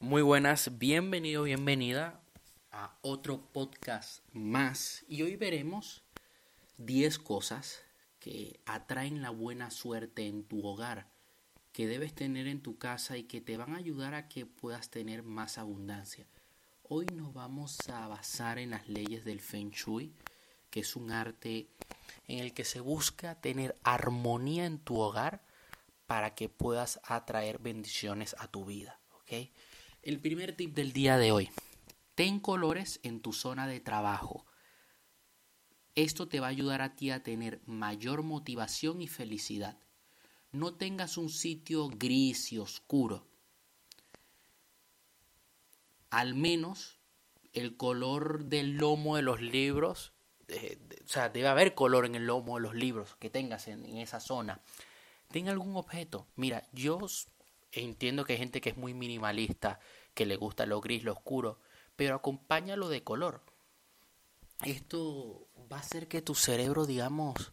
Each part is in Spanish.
Muy buenas, bienvenido, bienvenida a otro podcast más. Y hoy veremos 10 cosas que atraen la buena suerte en tu hogar, que debes tener en tu casa y que te van a ayudar a que puedas tener más abundancia. Hoy nos vamos a basar en las leyes del Feng Shui, que es un arte en el que se busca tener armonía en tu hogar para que puedas atraer bendiciones a tu vida. ¿ok? El primer tip del día de hoy. Ten colores en tu zona de trabajo. Esto te va a ayudar a ti a tener mayor motivación y felicidad. No tengas un sitio gris y oscuro. Al menos el color del lomo de los libros, eh, o sea, debe haber color en el lomo de los libros que tengas en, en esa zona. Ten algún objeto. Mira, yo entiendo que hay gente que es muy minimalista, que le gusta lo gris, lo oscuro, pero acompáñalo de color. Esto va a hacer que tu cerebro, digamos,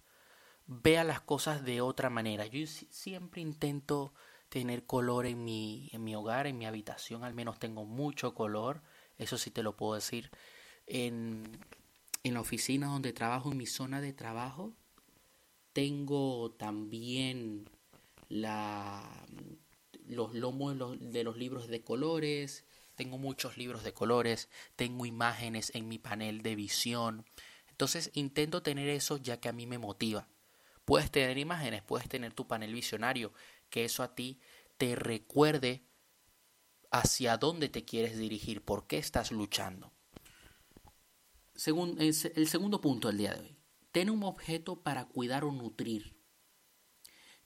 vea las cosas de otra manera. Yo siempre intento tener color en mi, en mi hogar, en mi habitación, al menos tengo mucho color, eso sí te lo puedo decir. En, en la oficina donde trabajo, en mi zona de trabajo, tengo también la, los lomos de los, libros de colores, tengo muchos libros de colores, tengo imágenes en mi panel de visión. Entonces intento tener eso ya que a mí me motiva. Puedes tener imágenes, puedes tener tu panel visionario, que eso a ti te recuerde hacia dónde te quieres dirigir, por qué estás luchando. El segundo punto del día de hoy. Ten un objeto para cuidar o nutrir.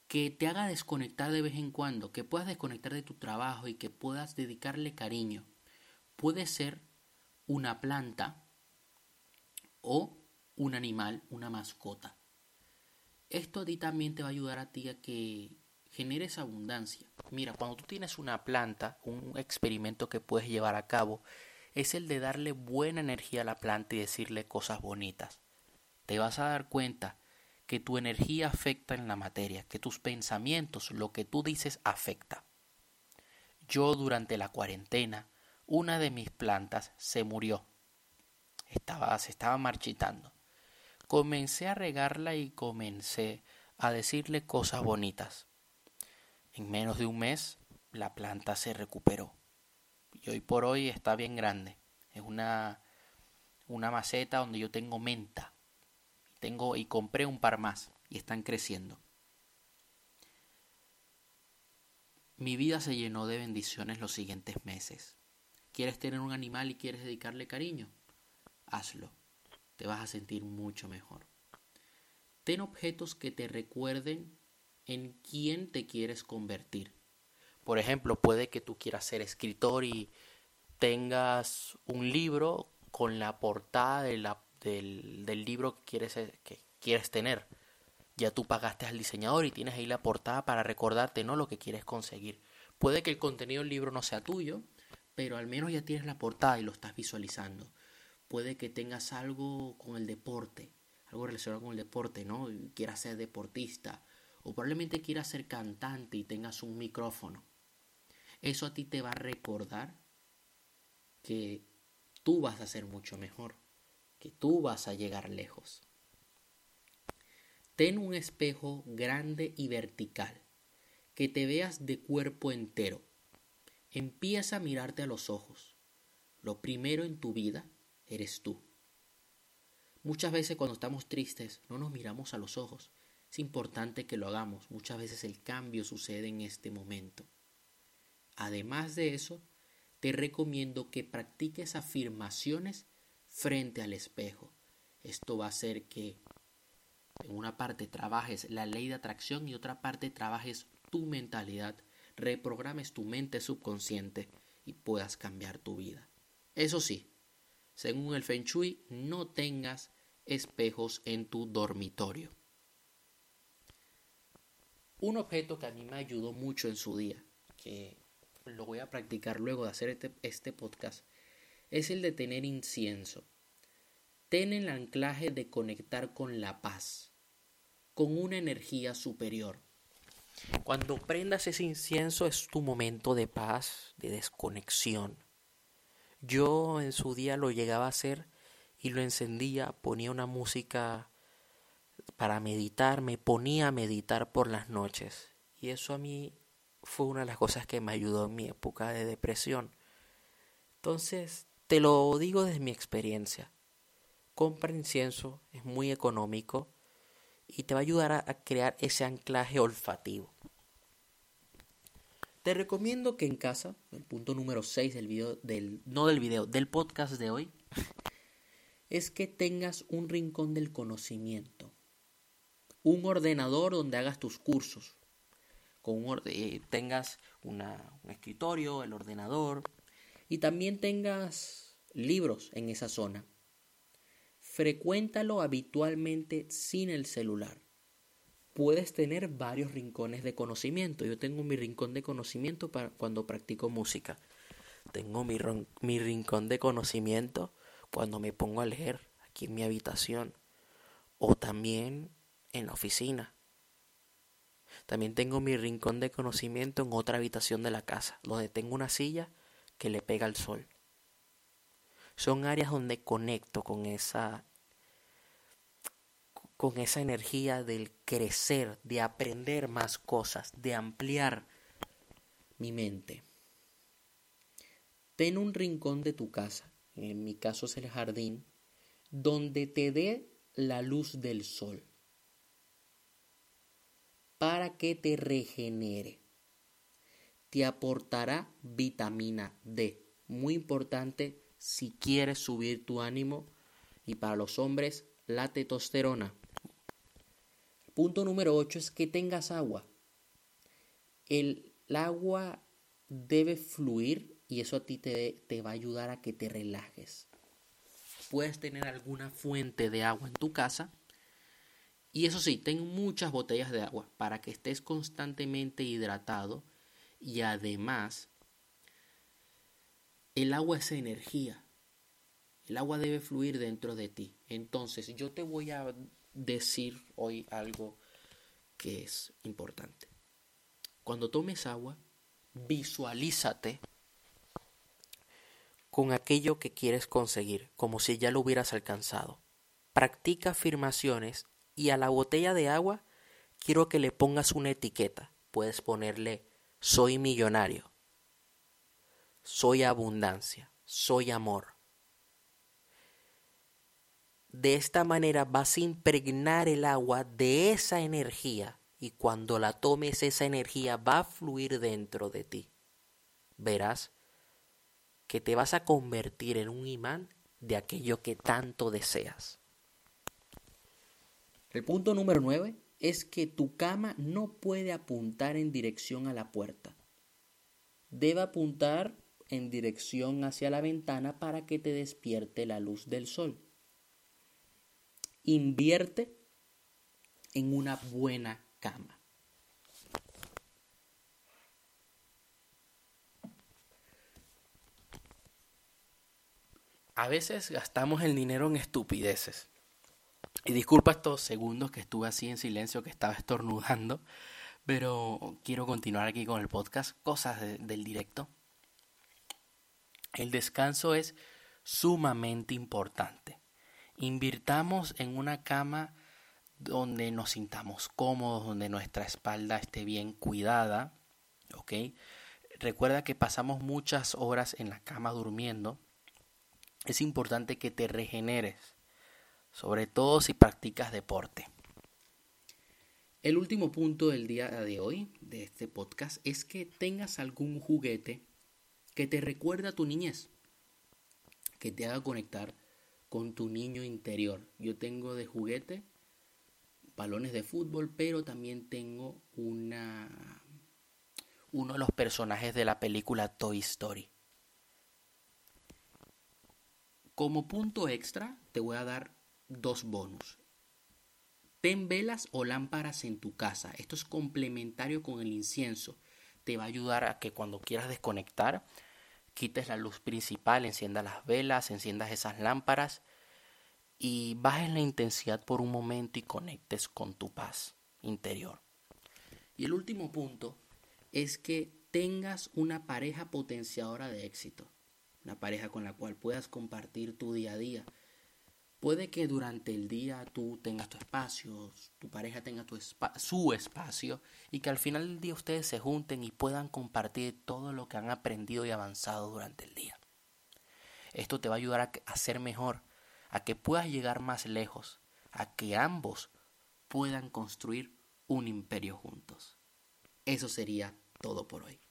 Que te haga desconectar de vez en cuando, que puedas desconectar de tu trabajo y que puedas dedicarle cariño. Puede ser una planta o un animal, una mascota. Esto a ti también te va a ayudar a ti a que generes abundancia. Mira, cuando tú tienes una planta, un experimento que puedes llevar a cabo es el de darle buena energía a la planta y decirle cosas bonitas te vas a dar cuenta que tu energía afecta en la materia, que tus pensamientos, lo que tú dices, afecta. Yo durante la cuarentena, una de mis plantas se murió. Estaba, se estaba marchitando. Comencé a regarla y comencé a decirle cosas bonitas. En menos de un mes, la planta se recuperó. Y hoy por hoy está bien grande. Es una, una maceta donde yo tengo menta, tengo y compré un par más y están creciendo. Mi vida se llenó de bendiciones los siguientes meses. ¿Quieres tener un animal y quieres dedicarle cariño? Hazlo. Te vas a sentir mucho mejor. Ten objetos que te recuerden en quién te quieres convertir. Por ejemplo, puede que tú quieras ser escritor y tengas un libro con la portada de la del, del libro que quieres, eh, que quieres tener. Ya tú pagaste al diseñador y tienes ahí la portada para recordarte no lo que quieres conseguir. Puede que el contenido del libro no sea tuyo, pero al menos ya tienes la portada y lo estás visualizando. Puede que tengas algo con el deporte, algo relacionado con el deporte, ¿no? Quieras ser deportista o probablemente quieras ser cantante y tengas un micrófono. Eso a ti te va a recordar que tú vas a ser mucho mejor que tú vas a llegar lejos. Ten un espejo grande y vertical, que te veas de cuerpo entero. Empieza a mirarte a los ojos. Lo primero en tu vida eres tú. Muchas veces cuando estamos tristes no nos miramos a los ojos. Es importante que lo hagamos. Muchas veces el cambio sucede en este momento. Además de eso, te recomiendo que practiques afirmaciones frente al espejo. Esto va a hacer que en una parte trabajes la ley de atracción y otra parte trabajes tu mentalidad, reprogrames tu mente subconsciente y puedas cambiar tu vida. Eso sí, según el Feng Shui, no tengas espejos en tu dormitorio. Un objeto que a mí me ayudó mucho en su día, que lo voy a practicar luego de hacer este, este podcast, es el de tener incienso. Ten el anclaje de conectar con la paz, con una energía superior. Cuando prendas ese incienso es tu momento de paz, de desconexión. Yo en su día lo llegaba a hacer y lo encendía, ponía una música para meditar, me ponía a meditar por las noches. Y eso a mí fue una de las cosas que me ayudó en mi época de depresión. Entonces, te lo digo desde mi experiencia. Compra incienso, es muy económico y te va a ayudar a, crear ese anclaje olfativo. Te recomiendo que en casa, el punto número 6 del video, del, no del video, del podcast de hoy, es que tengas un rincón del conocimiento. Un ordenador donde hagas tus cursos. Con un eh, tengas un escritorio, el ordenador. Y también tengas libros en esa zona. Frecuéntalo habitualmente sin el celular. Puedes tener varios rincones de conocimiento. Yo tengo mi rincón de conocimiento para cuando practico música. Tengo mi, mi rincón de conocimiento cuando me pongo a leer aquí en mi habitación o también en la oficina. También tengo mi rincón de conocimiento en otra habitación de la casa, donde tengo una silla que le pega al sol. Son áreas donde conecto con esa con esa energía del crecer, de aprender más cosas, de ampliar mi mente. Ten un rincón de tu casa, en mi caso es el jardín, donde te dé la luz del sol para que te regenere. Te aportará vitamina D, muy importante si quieres subir tu ánimo y para los hombres la testosterona. Punto número 8 es que tengas agua. El, agua debe fluir y eso a ti te, te va a ayudar a que te relajes. Puedes tener alguna fuente de agua en tu casa. Y eso sí, ten muchas botellas de agua para que estés constantemente hidratado y además el agua es energía. El agua debe fluir dentro de ti. Entonces yo te voy a decir hoy algo que es importante. Cuando tomes agua, visualízate con aquello que quieres conseguir, como si ya lo hubieras alcanzado. Practica afirmaciones y a la botella de agua quiero que le pongas una etiqueta. Puedes ponerle soy millonario, soy abundancia, soy amor, de esta manera vas a impregnar el agua de esa energía y cuando la tomes esa energía va a fluir dentro de ti. Verás que te vas a convertir en un imán de aquello que tanto deseas. El punto número 9 es que tu cama no puede apuntar en dirección a la puerta. Debe apuntar en dirección hacia la ventana para que te despierte la luz del sol invierte en una buena cama. A veces gastamos el dinero en estupideces. Y disculpa estos segundos que estuve así en silencio, que estaba estornudando, pero quiero continuar aquí con el podcast, cosas del directo. El descanso es sumamente importante. Invirtamos en una cama donde nos sintamos cómodos, donde nuestra espalda esté bien cuidada, ¿ok? Recuerda que pasamos muchas horas en la cama durmiendo. Es importante que te regeneres, sobre todo si practicas deporte. El último punto del día de hoy, de este podcast, es que tengas algún juguete que te recuerde a tu niñez, que te haga conectar con tu niño interior. Yo tengo de juguete balones de fútbol, pero también tengo una uno de los personajes de la película Toy Story. Como punto extra, te voy a dar dos bonus. Ten velas o lámparas en tu casa. Esto es complementario con el incienso. Te va a ayudar a que cuando quieras desconectar quites la luz principal, enciendas las velas, enciendas esas lámparas y bajes la intensidad por un momento y conectes con tu paz interior. Y el último punto es que tengas una pareja potenciadora de éxito, una pareja con la cual puedas compartir tu día a día. Puede que durante el día tú tengas tu espacio, tu pareja tenga su espacio y que al final del día ustedes se junten y puedan compartir todo lo que han aprendido y avanzado durante el día. Esto te va a ayudar a, a ser mejor, a que puedas llegar más lejos, a que ambos puedan construir un imperio juntos. Eso sería todo por hoy.